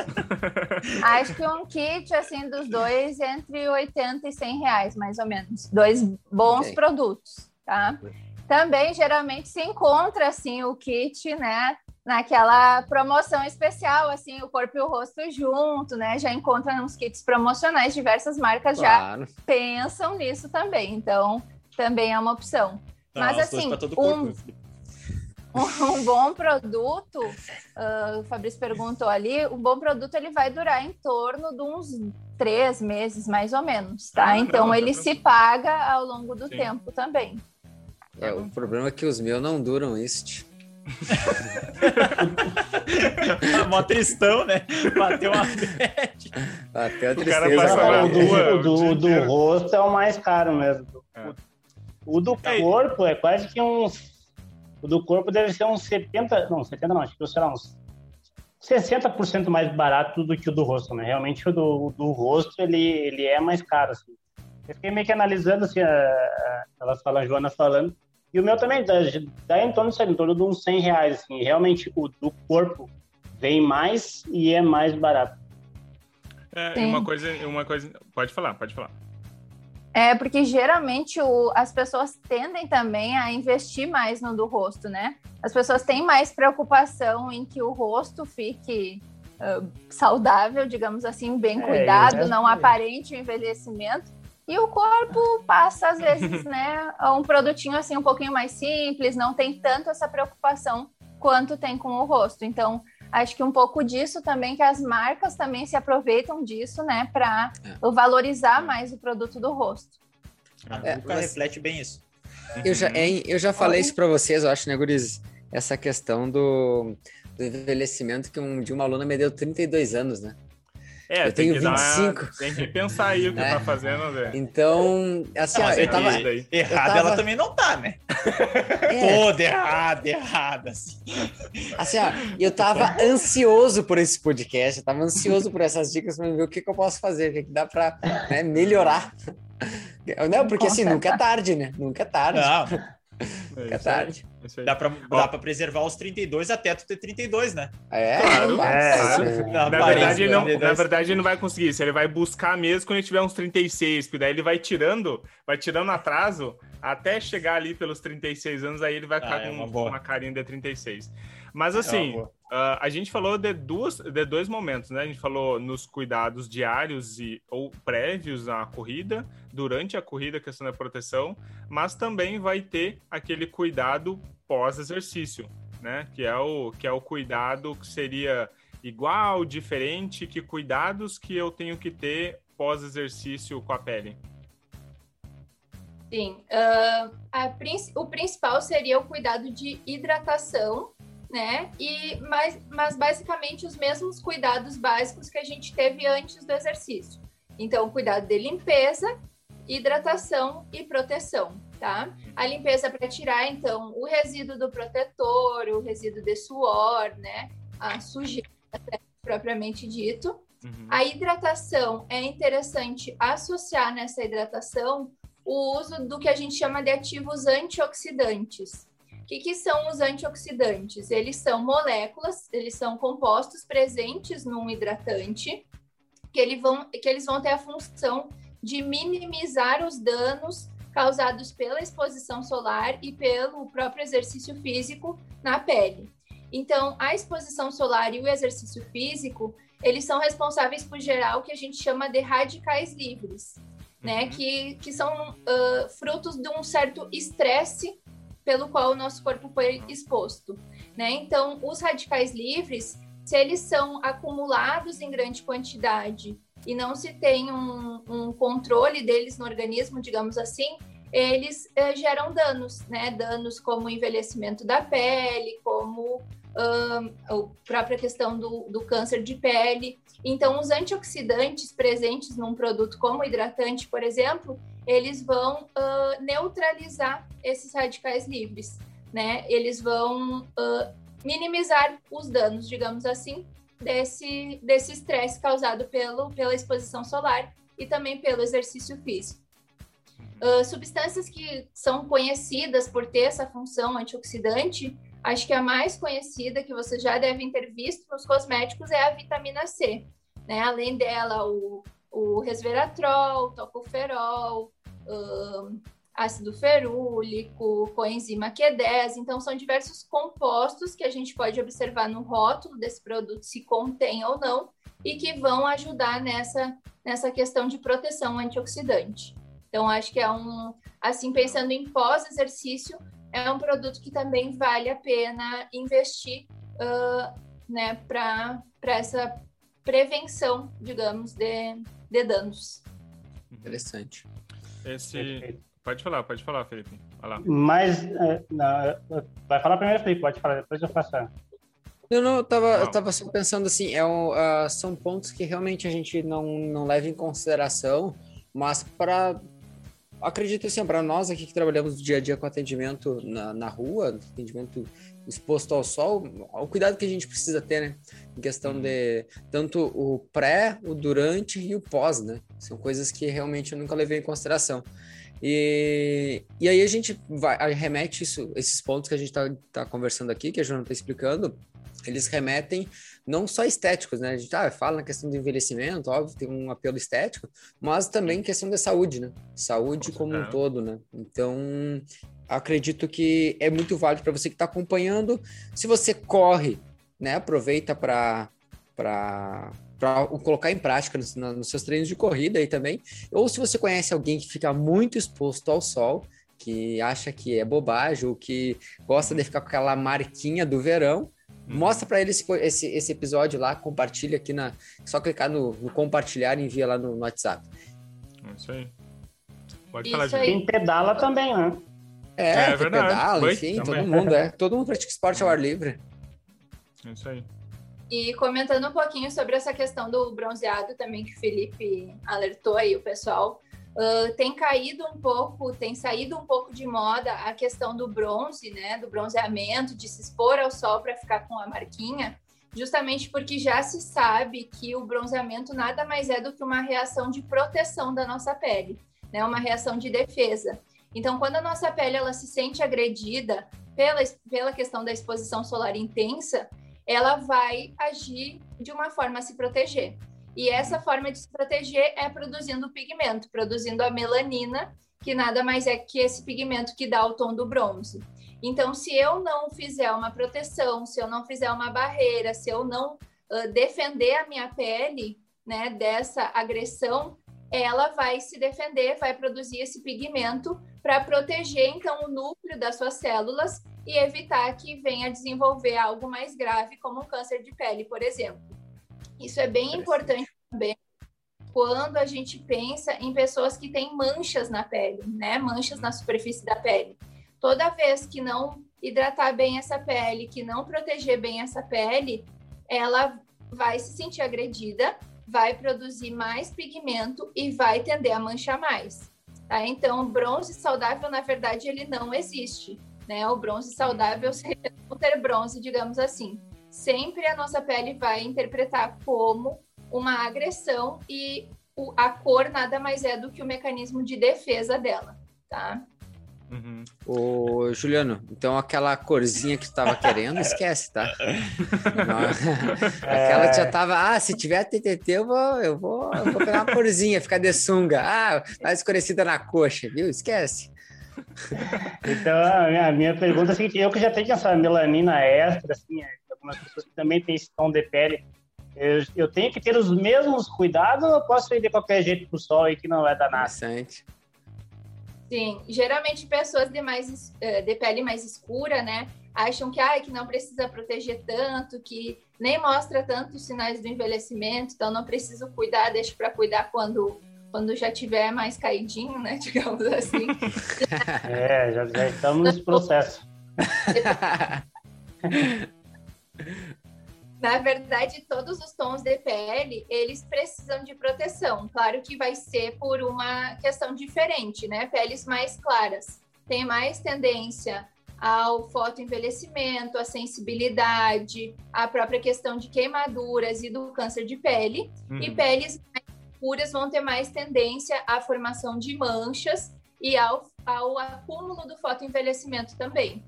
Acho que um kit, assim, dos dois, entre 80 e 100 reais, mais ou menos. Dois bons okay. produtos, tá? Também, geralmente, se encontra, assim, o kit, né? Naquela promoção especial, assim, o corpo e o rosto junto, né? Já encontra nos kits promocionais, diversas marcas claro. já pensam nisso também. Então, também é uma opção. Não, Mas, assim, um um bom produto, uh, o Fabrício perguntou ali, um bom produto ele vai durar em torno de uns três meses, mais ou menos, tá? Ah, então não, ele tá se paga ao longo do Sim. tempo também. É, o problema é que os meus não duram isso. Mó tristão, né? Bateu uma bad. Bateu a tristeza. O, do, do, do, rosto é o mais caro mesmo. É. O, do corpo é quase que uns o do corpo deve ser uns 70, não, 70 não, acho que será uns 60% mais barato do que o do rosto, né? Realmente o do, o do rosto, ele, ele é mais caro, assim. Eu fiquei meio que analisando, assim, a, a, ela fala, a Joana falando, e o meu também dá, dá em torno, sabe, em torno de uns 100 reais, assim. Realmente o do corpo vem mais e é mais barato. É, uma coisa, uma coisa, pode falar, pode falar. É, porque geralmente o, as pessoas tendem também a investir mais no do rosto, né? As pessoas têm mais preocupação em que o rosto fique uh, saudável, digamos assim, bem é, cuidado, não aparente o envelhecimento. E o corpo passa, às vezes, né, a um produtinho assim um pouquinho mais simples, não tem tanto essa preocupação quanto tem com o rosto. Então, acho que um pouco disso também, que as marcas também se aproveitam disso, né, para é. valorizar mais o produto do rosto. É, mas... reflete bem isso. Eu já, é, eu já falei isso para vocês, eu acho, né, Guriz? Essa questão do, do envelhecimento que um, de uma aluna me deu 32 anos, né? É, eu tenho 25. Dar, tem que pensar aí o que é. tá fazendo, Zé. Então, assim, ó, eu tava. Errada tava... ela também não tá, né? É. Toda errada, errada, assim. Assim, ó, eu tava ansioso por esse podcast, eu tava ansioso por essas dicas pra ver o que, que eu posso fazer, o que, que dá pra né, melhorar. Não, porque assim, nunca é tarde, né? Nunca é tarde. Não. É, é tarde. Dá pra, dá pra preservar os 32 até tu ter 32, né? É, claro. É, na, verdade, não, na verdade, ele não vai conseguir isso. Ele vai buscar mesmo quando ele tiver uns 36, porque daí ele vai tirando, vai tirando atraso até chegar ali pelos 36 anos, aí ele vai ficar ah, é com uma, uma carinha de 36. Mas é assim, uh, a gente falou de, duas, de dois momentos, né? A gente falou nos cuidados diários e, ou prévios à corrida, durante a corrida, questão da proteção, mas também vai ter aquele cuidado pós-exercício. né? Que é o, que é o cuidado que seria igual, diferente, que cuidados que eu tenho que ter pós-exercício com a pele? Sim, uh, a, o principal seria o cuidado de hidratação, né? E, mas, mas basicamente os mesmos cuidados básicos que a gente teve antes do exercício. Então, cuidado de limpeza, hidratação e proteção, tá? A limpeza para tirar, então, o resíduo do protetor, o resíduo de suor, né? A sujeira propriamente dito. Uhum. A hidratação é interessante associar nessa hidratação o uso do que a gente chama de ativos antioxidantes. O que, que, são os antioxidantes? Eles são moléculas, eles são compostos presentes num hidratante, que, ele vão, que eles vão ter a função de minimizar os danos causados pela exposição solar e pelo próprio exercício físico na pele. Então, a exposição solar e o exercício físico, eles são responsáveis por gerar o que a gente chama de radicais livres, né? Uhum. Que, que são uh, frutos de um certo estresse pelo qual o nosso corpo foi exposto, né? Então, os radicais livres, se eles são acumulados em grande quantidade e não se tem um, um controle deles no organismo, digamos assim, eles uh, geram danos, né? Danos como envelhecimento da pele, como a própria questão do, do câncer de pele. Então, os antioxidantes presentes num produto como hidratante, por exemplo, eles vão uh, neutralizar esses radicais livres, né? Eles vão uh, minimizar os danos, digamos assim, desse desse estresse causado pelo, pela exposição solar e também pelo exercício físico. Uh, substâncias que são conhecidas por ter essa função antioxidante Acho que a mais conhecida, que vocês já devem ter visto nos cosméticos, é a vitamina C. Né? Além dela, o, o resveratrol, tocoferol, um, ácido ferúlico, coenzima Q10. Então, são diversos compostos que a gente pode observar no rótulo desse produto, se contém ou não, e que vão ajudar nessa, nessa questão de proteção antioxidante. Então, acho que é um, assim, pensando em pós-exercício, é um produto que também vale a pena investir uh, né, para essa prevenção, digamos, de, de danos. Interessante. Esse... Pode falar, pode falar, Felipe. Vai lá. Mas, uh, não, vai falar primeiro, Felipe, pode falar, depois eu faço. Eu não, eu tava, eu tava só pensando assim, é um, uh, são pontos que realmente a gente não, não leva em consideração, mas para acredito assim, para nós aqui que trabalhamos dia a dia com atendimento na, na rua, atendimento exposto ao sol, o cuidado que a gente precisa ter, né? Em questão de tanto o pré, o durante e o pós, né? São coisas que realmente eu nunca levei em consideração. E, e aí a gente vai, remete isso, esses pontos que a gente está tá conversando aqui, que a Joana está explicando, eles remetem não só estéticos, né? A gente ah, fala na questão do envelhecimento, óbvio, tem um apelo estético, mas também questão da saúde, né? Saúde como um todo, né? Então, acredito que é muito válido para você que está acompanhando. Se você corre, né? Aproveita para para colocar em prática nos, nos seus treinos de corrida aí também. Ou se você conhece alguém que fica muito exposto ao sol, que acha que é bobagem ou que gosta de ficar com aquela marquinha do verão, Uhum. Mostra para ele esse, esse, esse, episódio lá, compartilha aqui na. Só clicar no, no compartilhar e envia lá no, no WhatsApp. É isso aí. Pode isso falar, Tem pedala também, né? É, é, é verdade. pedala, enfim, também. todo mundo, é. Todo mundo pratica esporte ao ar livre. É isso aí. E comentando um pouquinho sobre essa questão do bronzeado também que o Felipe alertou aí o pessoal. Uh, tem caído um pouco, tem saído um pouco de moda a questão do bronze, né, do bronzeamento, de se expor ao sol para ficar com a marquinha, justamente porque já se sabe que o bronzeamento nada mais é do que uma reação de proteção da nossa pele, né, uma reação de defesa. Então, quando a nossa pele ela se sente agredida pela, pela questão da exposição solar intensa, ela vai agir de uma forma a se proteger. E essa forma de se proteger é produzindo pigmento, produzindo a melanina, que nada mais é que esse pigmento que dá o tom do bronze. Então, se eu não fizer uma proteção, se eu não fizer uma barreira, se eu não uh, defender a minha pele, né, dessa agressão, ela vai se defender, vai produzir esse pigmento para proteger então o núcleo das suas células e evitar que venha desenvolver algo mais grave, como um câncer de pele, por exemplo. Isso é bem importante também quando a gente pensa em pessoas que têm manchas na pele, né? Manchas na superfície da pele. Toda vez que não hidratar bem essa pele, que não proteger bem essa pele, ela vai se sentir agredida, vai produzir mais pigmento e vai tender a manchar mais. Tá? Então, bronze saudável, na verdade, ele não existe. Né? O bronze saudável seria não ter bronze, digamos assim. Sempre a nossa pele vai interpretar como uma agressão e a cor nada mais é do que o mecanismo de defesa dela, tá? Uhum. Ô, Juliano, então aquela corzinha que tu tava querendo, esquece, tá? aquela que já tava, ah, se tiver TTT, eu vou, eu vou, eu vou pegar uma corzinha, ficar de sunga. Ah, mais escurecida na coxa, viu? Esquece. Então, a minha, a minha pergunta é a seguinte: eu que já tenho essa melanina extra, assim, é, algumas pessoas que também têm esse tom de pele, eu, eu tenho que ter os mesmos cuidados ou eu posso ir de qualquer jeito pro sol e que não vai dar nada? Interessante. Sim, geralmente pessoas de, mais, eh, de pele mais escura, né, acham que, ah, que não precisa proteger tanto, que nem mostra tantos sinais do envelhecimento, então não preciso cuidar, deixo para cuidar quando quando já tiver mais caidinho, né, digamos assim. É, já, já estamos nesse processo. Na verdade, todos os tons de pele, eles precisam de proteção. Claro que vai ser por uma questão diferente, né? Peles mais claras têm mais tendência ao fotoenvelhecimento, à sensibilidade, à própria questão de queimaduras e do câncer de pele. Uhum. E peles mais escuras vão ter mais tendência à formação de manchas e ao, ao acúmulo do fotoenvelhecimento também.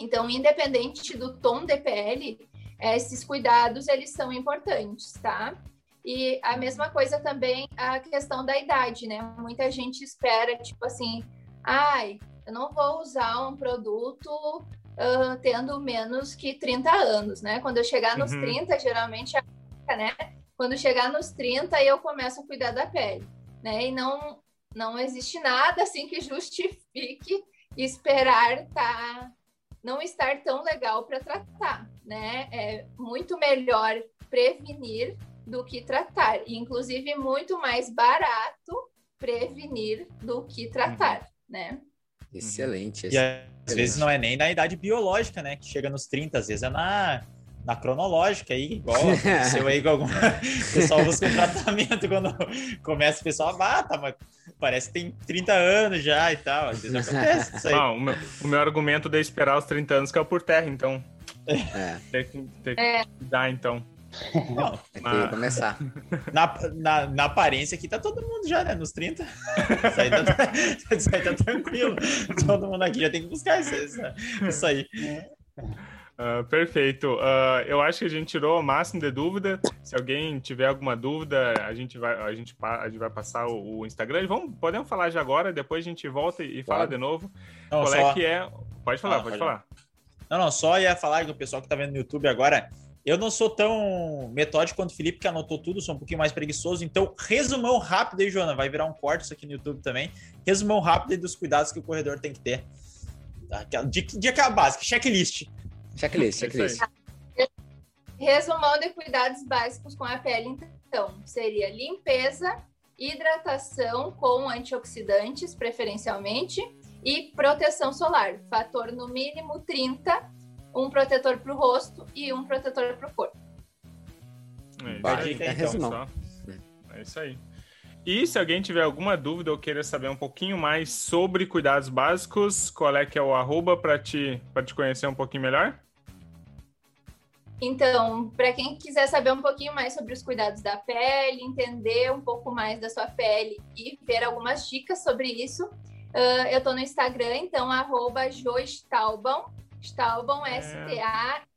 Então, independente do tom de pele, esses cuidados eles são importantes, tá? E a mesma coisa também a questão da idade, né? Muita gente espera, tipo assim, ai, eu não vou usar um produto uh, tendo menos que 30 anos, né? Quando eu chegar nos uhum. 30, geralmente, né? Quando chegar nos 30, eu começo a cuidar da pele, né? E não, não existe nada assim que justifique esperar tá não estar tão legal para tratar, né? É muito melhor prevenir do que tratar, e inclusive muito mais barato prevenir do que tratar, uhum. né? Excelente. E às vezes não é nem na idade biológica, né? Que chega nos 30, às vezes é na, na cronológica aí, igual aconteceu aí com algum. O pessoal busca um tratamento quando começa o pessoal, ah, tá, mas parece que tem 30 anos já e tal. Às vezes acontece isso aí. Ah, o, meu, o meu argumento de esperar os 30 anos caiu por terra, então. É. Tem que, tem que é. dar, então. Não, tem que começar. Na, na, na, aparência aqui tá todo mundo já, né? Nos 30. Isso aí tá, isso aí tá tranquilo. Todo mundo aqui já tem que buscar isso, isso aí. Uh, perfeito. Uh, eu acho que a gente tirou o máximo de dúvida. Se alguém tiver alguma dúvida, a gente vai, a gente, a gente vai passar o, o Instagram. Vamos, podemos falar já agora, depois a gente volta e, fala de novo. Não, Qual é só... é que é? Pode falar, ah, pode, pode falar. Não, não, só ia falar que o pessoal que tá vendo no YouTube agora. Eu não sou tão metódico quanto o Felipe, que anotou tudo, sou um pouquinho mais preguiçoso. Então, resumão rápido aí, Joana. Vai virar um corte isso aqui no YouTube também. Resumão rápido aí dos cuidados que o corredor tem que ter. De, de, de aquela básica, checklist. Checklist, checklist. Resumão de cuidados básicos com a pele, então, seria limpeza, hidratação com antioxidantes, preferencialmente, e proteção solar. Fator no mínimo 30, um protetor para o rosto e um protetor para o corpo. É, isso aí, então, é isso aí. E se alguém tiver alguma dúvida ou queira saber um pouquinho mais sobre cuidados básicos, qual é que é o arroba para te, te conhecer um pouquinho melhor? Então, para quem quiser saber um pouquinho mais sobre os cuidados da pele, entender um pouco mais da sua pele e ver algumas dicas sobre isso, uh, eu estou no Instagram, então, arroba Stalbam, é, S-T-A-L-B-A-M.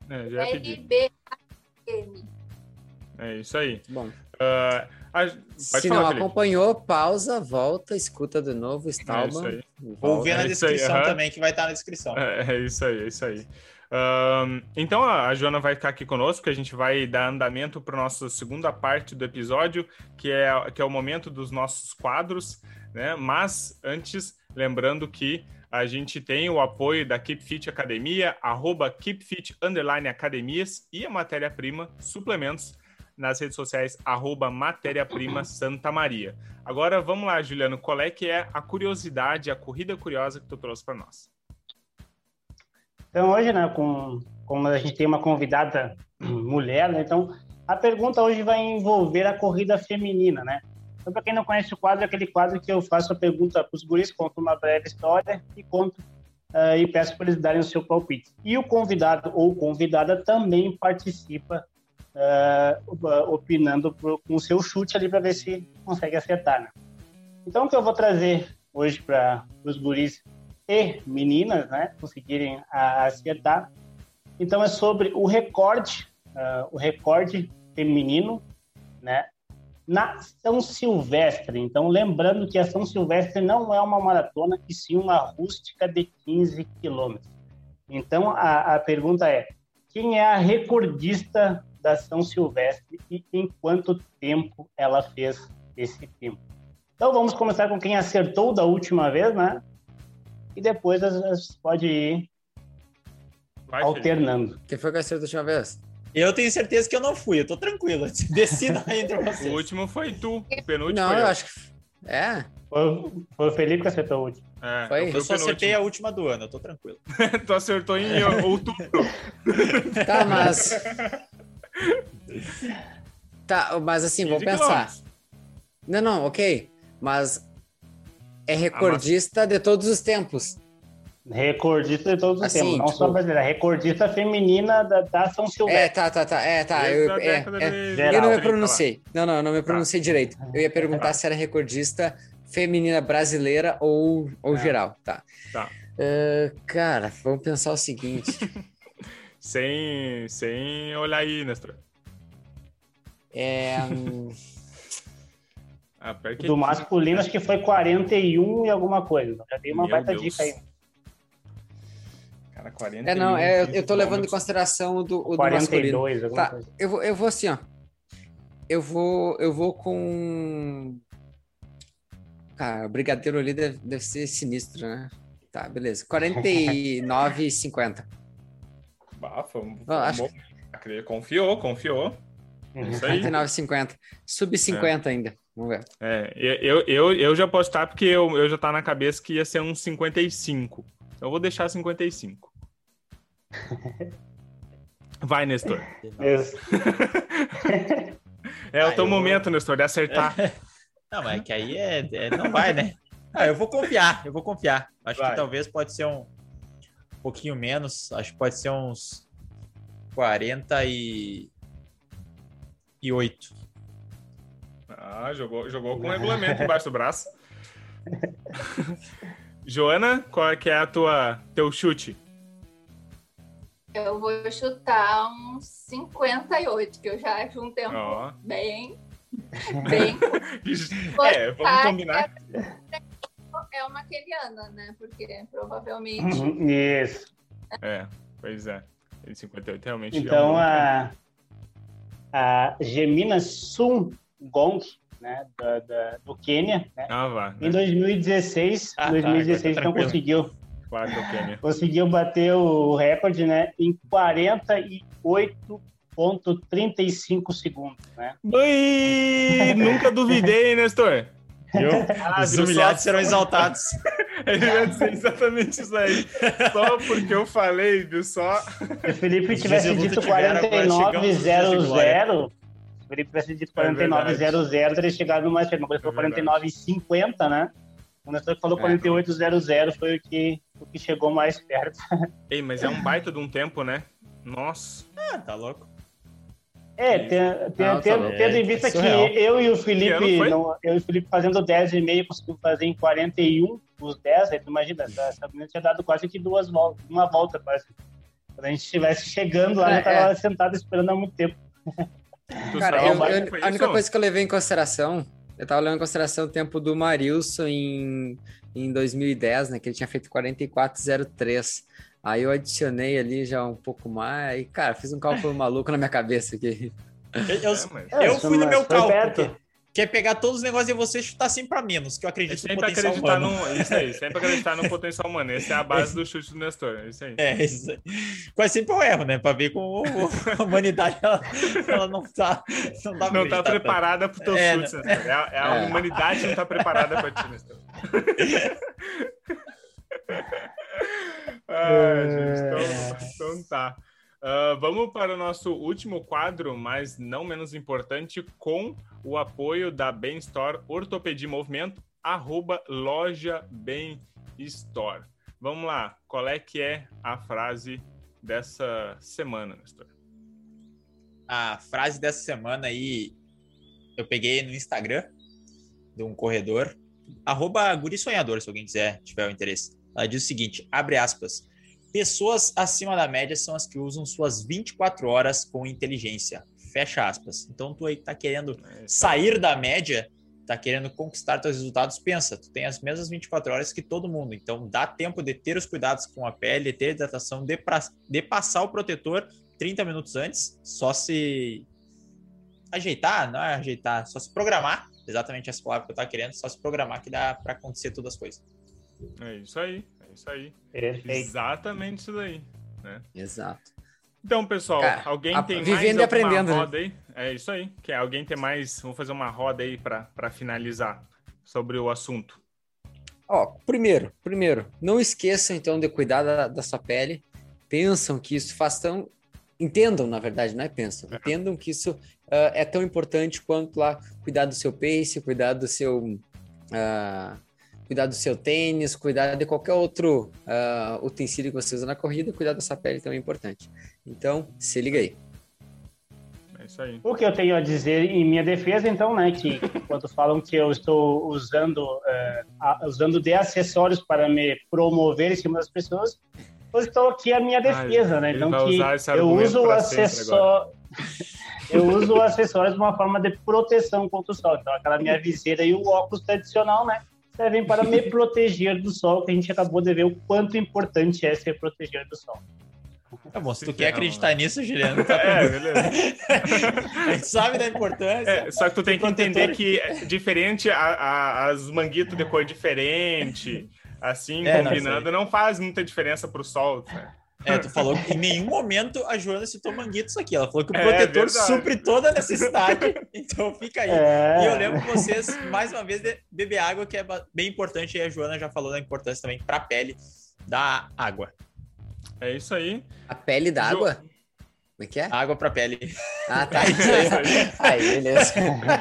É isso aí. Bom. Uh, a, Se falar, não Felipe. acompanhou, pausa, volta, escuta de novo, Stalman. É Ou vê na é descrição aí, também, que vai estar na descrição. É, é, isso aí, é isso aí. Uh, então a Joana vai ficar aqui conosco, que a gente vai dar andamento para nossa segunda parte do episódio, que é, que é o momento dos nossos quadros, né? Mas antes, lembrando que a gente tem o apoio da Keep Fit Academia, arroba KeepFit Academias e a matéria-prima, suplementos, nas redes sociais, arroba matéria-prima Santa Maria. Agora vamos lá, Juliano, qual é que é a curiosidade, a corrida curiosa que tu trouxe para nós? Então hoje, né, com, como a gente tem uma convidada mulher, né, então a pergunta hoje vai envolver a corrida feminina, né? Então, para quem não conhece o quadro, é aquele quadro que eu faço a pergunta para os guris, conto uma breve história e conto uh, e peço para eles darem o seu palpite. E o convidado ou convidada também participa uh, opinando por, com o seu chute ali para ver se consegue acertar. Né? Então, o que eu vou trazer hoje para os guris e meninas, né, conseguirem acertar. Então é sobre o recorde, uh, o recorde feminino, né, na São Silvestre. Então lembrando que a São Silvestre não é uma maratona, e sim uma rústica de 15 quilômetros. Então a, a pergunta é: quem é a recordista da São Silvestre e em quanto tempo ela fez esse tempo? Então vamos começar com quem acertou da última vez, né? E depois as, pode ir Vai, alternando. Quem foi que acertou da última vez? Eu tenho certeza que eu não fui, eu tô tranquilo. Decida entre vocês. O último foi tu, o penúltimo Não, eu, eu acho que. É. Foi, foi o Felipe que acertou o último. É, foi? Eu só acertei a última do ano, eu tô tranquilo. tu acertou em outubro. tá, mas. Tá, mas assim, vamos pensar. Não, não, ok. Mas é recordista de todos os tempos. Recordista de todos os assim, tempos, não tipo... só brasileira, recordista feminina da, da São Silvestre. É, tá, tá, tá, é, tá. Eu, é, é, eu não me pronunciei. Não, não, não me pronunciei tá. direito. Eu ia perguntar tá. se era recordista feminina brasileira ou, ou é. geral, tá. Tá. Uh, cara, vamos pensar o seguinte. sem, sem olhar aí, Nestor. É. Ah, do masculino, acho que foi 41 e alguma coisa. Já dei uma Meu baita Deus. dica aí. Cara, 41. É, não, é, eu tô levando em consideração o do, o 42, do masculino. Tá, coisa. eu vou, eu vou assim, ó. Eu vou, eu vou com. Cara, o brigadeiro ali deve, deve ser sinistro, né? Tá, beleza. 49 e 50. Bah, foi um, foi acho... Confiou, confiou. Aí. 49,50. Sub 50 é. ainda. Vamos ver. É, eu, eu, eu já posso estar porque eu, eu já tá na cabeça que ia ser uns 55. Então eu vou deixar 55. Vai, Nestor. é o teu momento, vou... Nestor, de acertar. Não, mas é que aí é, é, não vai, né? Ah, eu vou confiar, eu vou confiar. Acho vai. que talvez pode ser um, um pouquinho menos. Acho que pode ser uns 40 e e 8. Ah, jogou, jogou com o regulamento embaixo do braço. Joana, qual é que é a tua teu chute? Eu vou chutar uns 58, que eu já acho um tempo oh. bem. Bem. é, vamos combinar. É uma keniana, né? Porque provavelmente. Uhum, isso. É, pois é. 58 realmente. Então, é um a, a Gemina Sungong, né, da, da, do Quênia, né? Ah, vá, né? Em 2016, ah, 2016 tá, então conseguiu claro, conseguiu bater o recorde, né, em 48,35 segundos, né? Ui, nunca duvidei, Nestor. Ah, Os humilhados só... serão exaltados. Ele ia dizer exatamente isso aí. Só porque eu falei, viu? Só. Se o Felipe tivesse dito 4900, Felipe tivesse dito 4900, é teria chegado no mais cedo. Mas foi é 49,50, né? O Nestor falou é, 4800 foi o que, o que chegou mais perto. Ei, mas é um baita de um tempo, né? Nossa. Ah, tá louco. É, tendo, tá tendo em vista que eu e o Felipe, não, eu e o Felipe fazendo 10 e meio, conseguimos fazer em 41 os 10, aí tu imagina, essa menina tinha dado quase que duas voltas, uma volta quase. Quando a gente estivesse chegando lá, é, eu tava é. sentado esperando há muito tempo. Cara, eu, eu, a única coisa que eu levei em consideração, eu tava levando em consideração o tempo do Marilson em, em 2010, né, que ele tinha feito 44,03. Aí eu adicionei ali já um pouco mais. E, cara, fiz um cálculo maluco na minha cabeça aqui. Eu, eu, é, eu fui no meu cálculo que é pegar todos os negócios e você chutar sempre para menos, que eu acredito sempre no potencial acreditar humano. No, isso aí, sempre acreditar no potencial humano. Essa é a base do chute do Nestor, é isso aí. É, isso aí. Quase sempre o erro, né? Para ver como a humanidade ela, ela não tá não, tá não tá preparada para o teu é, chute, Nestor. É, é a é. humanidade que não tá preparada para ti, Nestor. ah, gente, então, então tá. Uh, vamos para o nosso último quadro, mas não menos importante, com o apoio da Bem Store Ortopedia Movimento, arroba loja Bem Store. Vamos lá, qual é que é a frase dessa semana, Nestor? A frase dessa semana aí, eu peguei no Instagram de um corredor, arroba Guri Sonhador, se alguém quiser, tiver o interesse. Ela diz o seguinte, abre aspas, Pessoas acima da média são as que usam suas 24 horas com inteligência. Fecha aspas. Então, tu aí tá querendo é, sair da média, tá querendo conquistar teus resultados, pensa, tu tem as mesmas 24 horas que todo mundo. Então, dá tempo de ter os cuidados com a pele, de ter hidratação, de, pra, de passar o protetor 30 minutos antes, só se ajeitar, não é ajeitar, só se programar, exatamente essa palavra que eu tava querendo, só se programar que dá para acontecer todas as coisas. É isso aí isso aí. Perfeito. Exatamente isso daí. Né? Exato. Então, pessoal, Cara, alguém a, tem vivendo mais e aprendendo, né? roda aí? É isso aí. Quer alguém tem mais? Vamos fazer uma roda aí para finalizar sobre o assunto. Ó, primeiro, primeiro, não esqueçam então de cuidar da, da sua pele. Pensam que isso faz tão entendam, na verdade, não é pensam, é. entendam que isso uh, é tão importante quanto lá cuidar do seu pace, cuidar do seu uh, cuidar do seu tênis, cuidar de qualquer outro uh, utensílio que você usa na corrida, cuidar dessa pele também é importante. Então, se liga aí. É isso aí. O que eu tenho a dizer em minha defesa, então, né, que quando falam que eu estou usando, uh, usando de acessórios para me promover em cima das pessoas, eu estou aqui a minha defesa, né? Então, que eu uso o acessório. eu uso o acessório de uma forma de proteção contra o sol. Então, aquela minha viseira e o óculos tradicional, né? Servem para me proteger do sol, que a gente acabou de ver o quanto importante é se proteger do sol. Tá bom, se tu quer acreditar nisso, Juliano, tá É, beleza. a gente sabe da importância. É, só que tu tem que entender que é diferente a, a, as manguitos de cor diferente, assim, é, combinando, não, não, faz muita diferença pro sol. Né? É, tu falou que em nenhum momento a Joana citou manguitos aqui. Ela falou que o é, protetor supre toda a necessidade. Então fica aí. É. E eu lembro vocês, mais uma vez, de beber água, que é bem importante. E a Joana já falou da importância também para a pele da água. É isso aí. A pele da jo... água? Como é que é? Água para pele. Ah, tá. É isso aí. aí, beleza.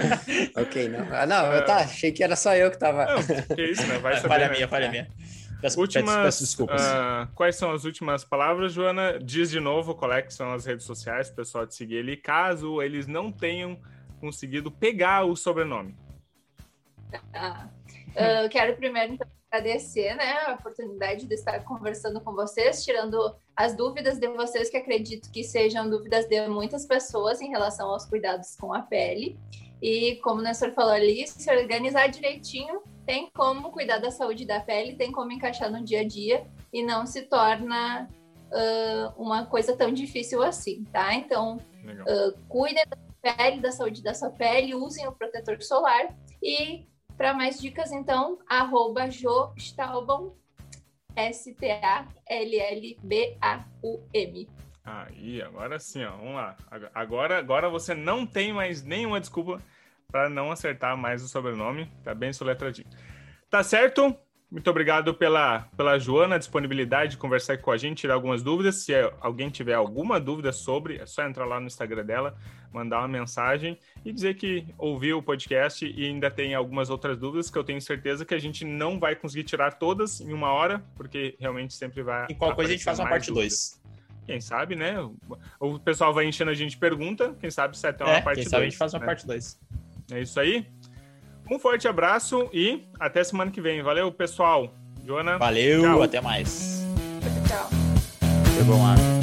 ok, não. Ah, não, eu tá, achei que era só eu que tava. Não, que isso, né? Vai saber, falha né? minha, falha minha. Peço, últimas, peço, peço desculpas. Uh, quais são as últimas palavras, Joana? Diz de novo qual é que são as redes sociais, o pessoal de seguir ele, caso eles não tenham conseguido pegar o sobrenome. Ah, uh, quero primeiro então, agradecer né, a oportunidade de estar conversando com vocês, tirando as dúvidas de vocês, que acredito que sejam dúvidas de muitas pessoas em relação aos cuidados com a pele. E como o Nestor falou ali, se organizar direitinho tem como cuidar da saúde da pele, tem como encaixar no dia a dia e não se torna uh, uma coisa tão difícil assim, tá? Então, uh, cuidem da pele, da saúde da sua pele, usem o protetor solar e para mais dicas, então, arroba S-T-A-L-L-B-A-U-M. Aí, agora sim, ó, vamos lá. Agora, agora você não tem mais nenhuma desculpa para não acertar mais o sobrenome. Tá bem soletradinho. Tá certo? Muito obrigado pela, pela Joana, disponibilidade de conversar com a gente, tirar algumas dúvidas. Se alguém tiver alguma dúvida sobre, é só entrar lá no Instagram dela, mandar uma mensagem e dizer que ouviu o podcast e ainda tem algumas outras dúvidas que eu tenho certeza que a gente não vai conseguir tirar todas em uma hora, porque realmente sempre vai. E qual coisa a gente faz uma parte 2. Quem sabe, né? O pessoal vai enchendo a gente de pergunta, quem sabe se é até uma é, parte 2. Quem dois, sabe a gente faz uma né? parte 2. É isso aí. Um forte abraço e até semana que vem. Valeu, pessoal. Joana. Valeu, tchau. até mais. Tchau. Foi bom,